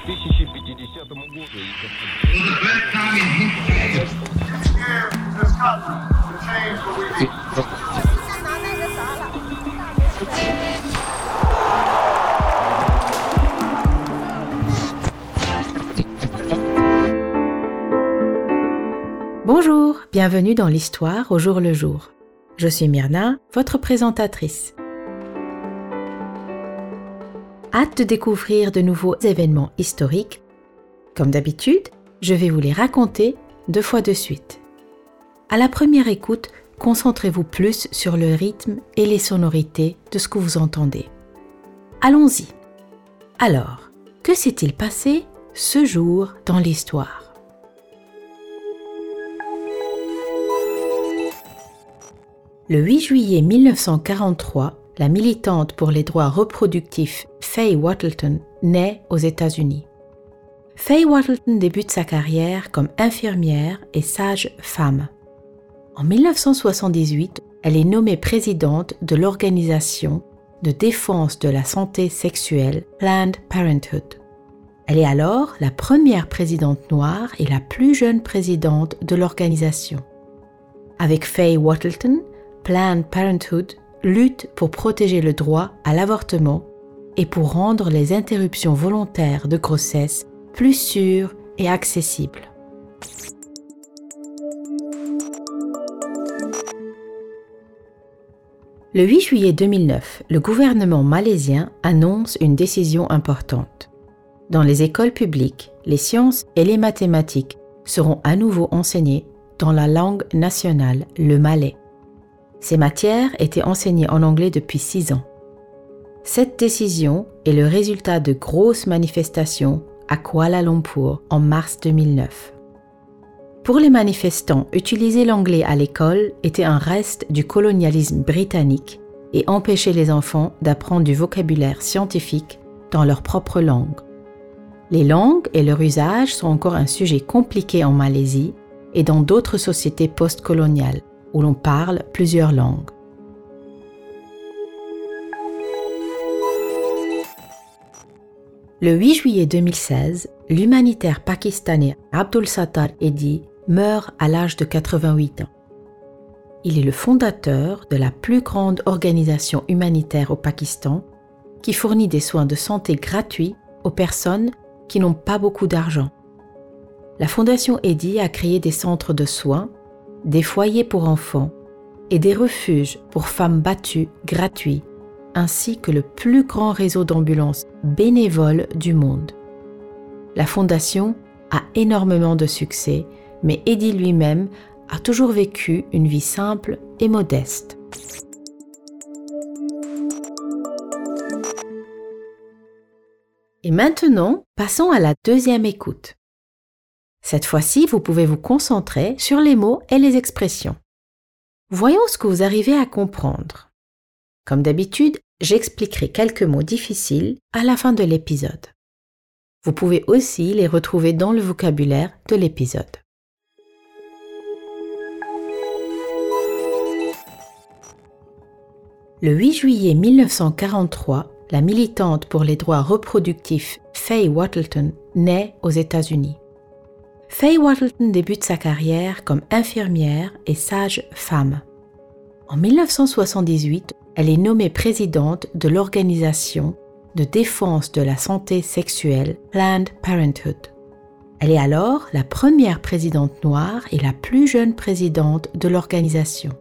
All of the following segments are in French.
2050 году. Bonjour, bienvenue dans l'histoire au jour le jour. Je suis Myrna, votre présentatrice. Hâte de découvrir de nouveaux événements historiques. Comme d'habitude, je vais vous les raconter deux fois de suite. À la première écoute, concentrez-vous plus sur le rythme et les sonorités de ce que vous entendez. Allons-y. Alors, que s'est-il passé ce jour dans l'histoire? Le 8 juillet 1943, la militante pour les droits reproductifs Faye Wattleton naît aux États-Unis. Faye Wattleton débute sa carrière comme infirmière et sage-femme. En 1978, elle est nommée présidente de l'organisation de défense de la santé sexuelle Planned Parenthood. Elle est alors la première présidente noire et la plus jeune présidente de l'organisation. Avec Faye Wattleton, Planned Parenthood lutte pour protéger le droit à l'avortement et pour rendre les interruptions volontaires de grossesse plus sûres et accessibles. Le 8 juillet 2009, le gouvernement malaisien annonce une décision importante. Dans les écoles publiques, les sciences et les mathématiques seront à nouveau enseignées dans la langue nationale, le malais. Ces matières étaient enseignées en anglais depuis six ans. Cette décision est le résultat de grosses manifestations à Kuala Lumpur en mars 2009. Pour les manifestants, utiliser l'anglais à l'école était un reste du colonialisme britannique et empêchait les enfants d'apprendre du vocabulaire scientifique dans leur propre langue. Les langues et leur usage sont encore un sujet compliqué en Malaisie et dans d'autres sociétés postcoloniales où l'on parle plusieurs langues. Le 8 juillet 2016, l'humanitaire pakistanais Abdul Sattar Edhi meurt à l'âge de 88 ans. Il est le fondateur de la plus grande organisation humanitaire au Pakistan qui fournit des soins de santé gratuits aux personnes qui n'ont pas beaucoup d'argent. La fondation Edhi a créé des centres de soins, des foyers pour enfants et des refuges pour femmes battues gratuits, ainsi que le plus grand réseau d'ambulances bénévoles du monde. La fondation a énormément de succès mais Eddie lui-même a toujours vécu une vie simple et modeste. Et maintenant, passons à la deuxième écoute. Cette fois-ci, vous pouvez vous concentrer sur les mots et les expressions. Voyons ce que vous arrivez à comprendre. Comme d'habitude, j'expliquerai quelques mots difficiles à la fin de l'épisode. Vous pouvez aussi les retrouver dans le vocabulaire de l'épisode. Le 8 juillet 1943, la militante pour les droits reproductifs Faye Wattleton naît aux États-Unis. Faye Wattleton débute sa carrière comme infirmière et sage-femme. En 1978, elle est nommée présidente de l'organisation de défense de la santé sexuelle Planned Parenthood. Elle est alors la première présidente noire et la plus jeune présidente de l'organisation.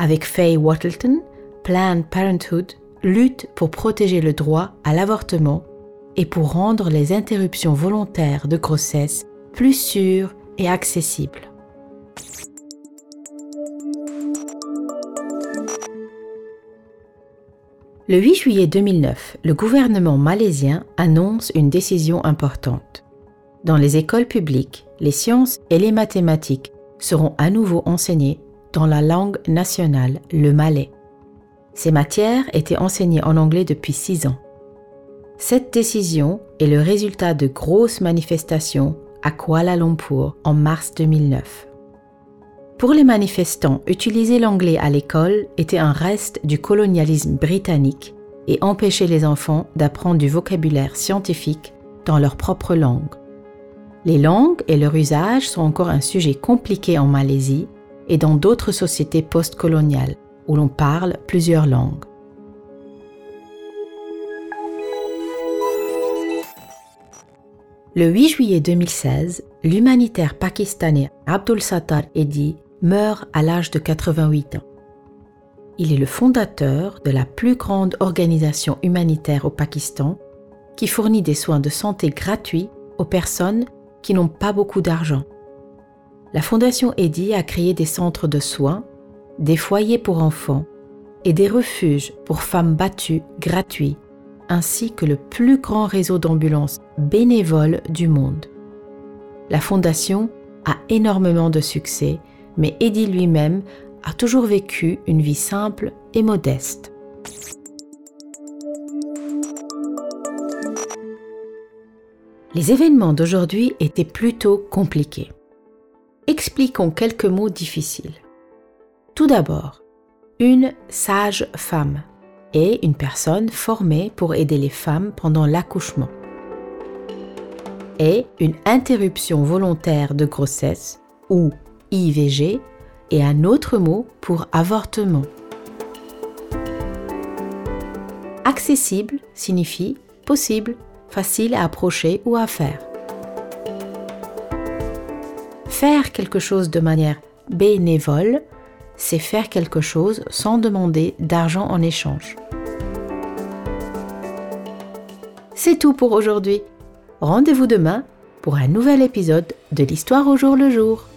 Avec Faye Wattleton, Planned Parenthood lutte pour protéger le droit à l'avortement et pour rendre les interruptions volontaires de grossesse plus sûres et accessibles. Le 8 juillet 2009, le gouvernement malaisien annonce une décision importante. Dans les écoles publiques, les sciences et les mathématiques seront à nouveau enseignées dans la langue nationale, le malais. Ces matières étaient enseignées en anglais depuis six ans. Cette décision est le résultat de grosses manifestations à Kuala Lumpur en mars 2009. Pour les manifestants, utiliser l'anglais à l'école était un reste du colonialisme britannique et empêchait les enfants d'apprendre du vocabulaire scientifique dans leur propre langue. Les langues et leur usage sont encore un sujet compliqué en Malaisie et dans d'autres sociétés postcoloniales où l'on parle plusieurs langues. Le 8 juillet 2016, l'humanitaire pakistanais Abdul Sattar Edhi meurt à l'âge de 88 ans. Il est le fondateur de la plus grande organisation humanitaire au Pakistan qui fournit des soins de santé gratuits aux personnes qui n'ont pas beaucoup d'argent. La Fondation Eddy a créé des centres de soins, des foyers pour enfants et des refuges pour femmes battues gratuits, ainsi que le plus grand réseau d'ambulances bénévoles du monde. La Fondation a énormément de succès, mais Eddy lui-même a toujours vécu une vie simple et modeste. Les événements d'aujourd'hui étaient plutôt compliqués. Expliquons quelques mots difficiles. Tout d'abord, une sage femme est une personne formée pour aider les femmes pendant l'accouchement. Et une interruption volontaire de grossesse ou IVG est un autre mot pour avortement. Accessible signifie possible facile à approcher ou à faire. Faire quelque chose de manière bénévole, c'est faire quelque chose sans demander d'argent en échange. C'est tout pour aujourd'hui. Rendez-vous demain pour un nouvel épisode de l'Histoire au jour le jour.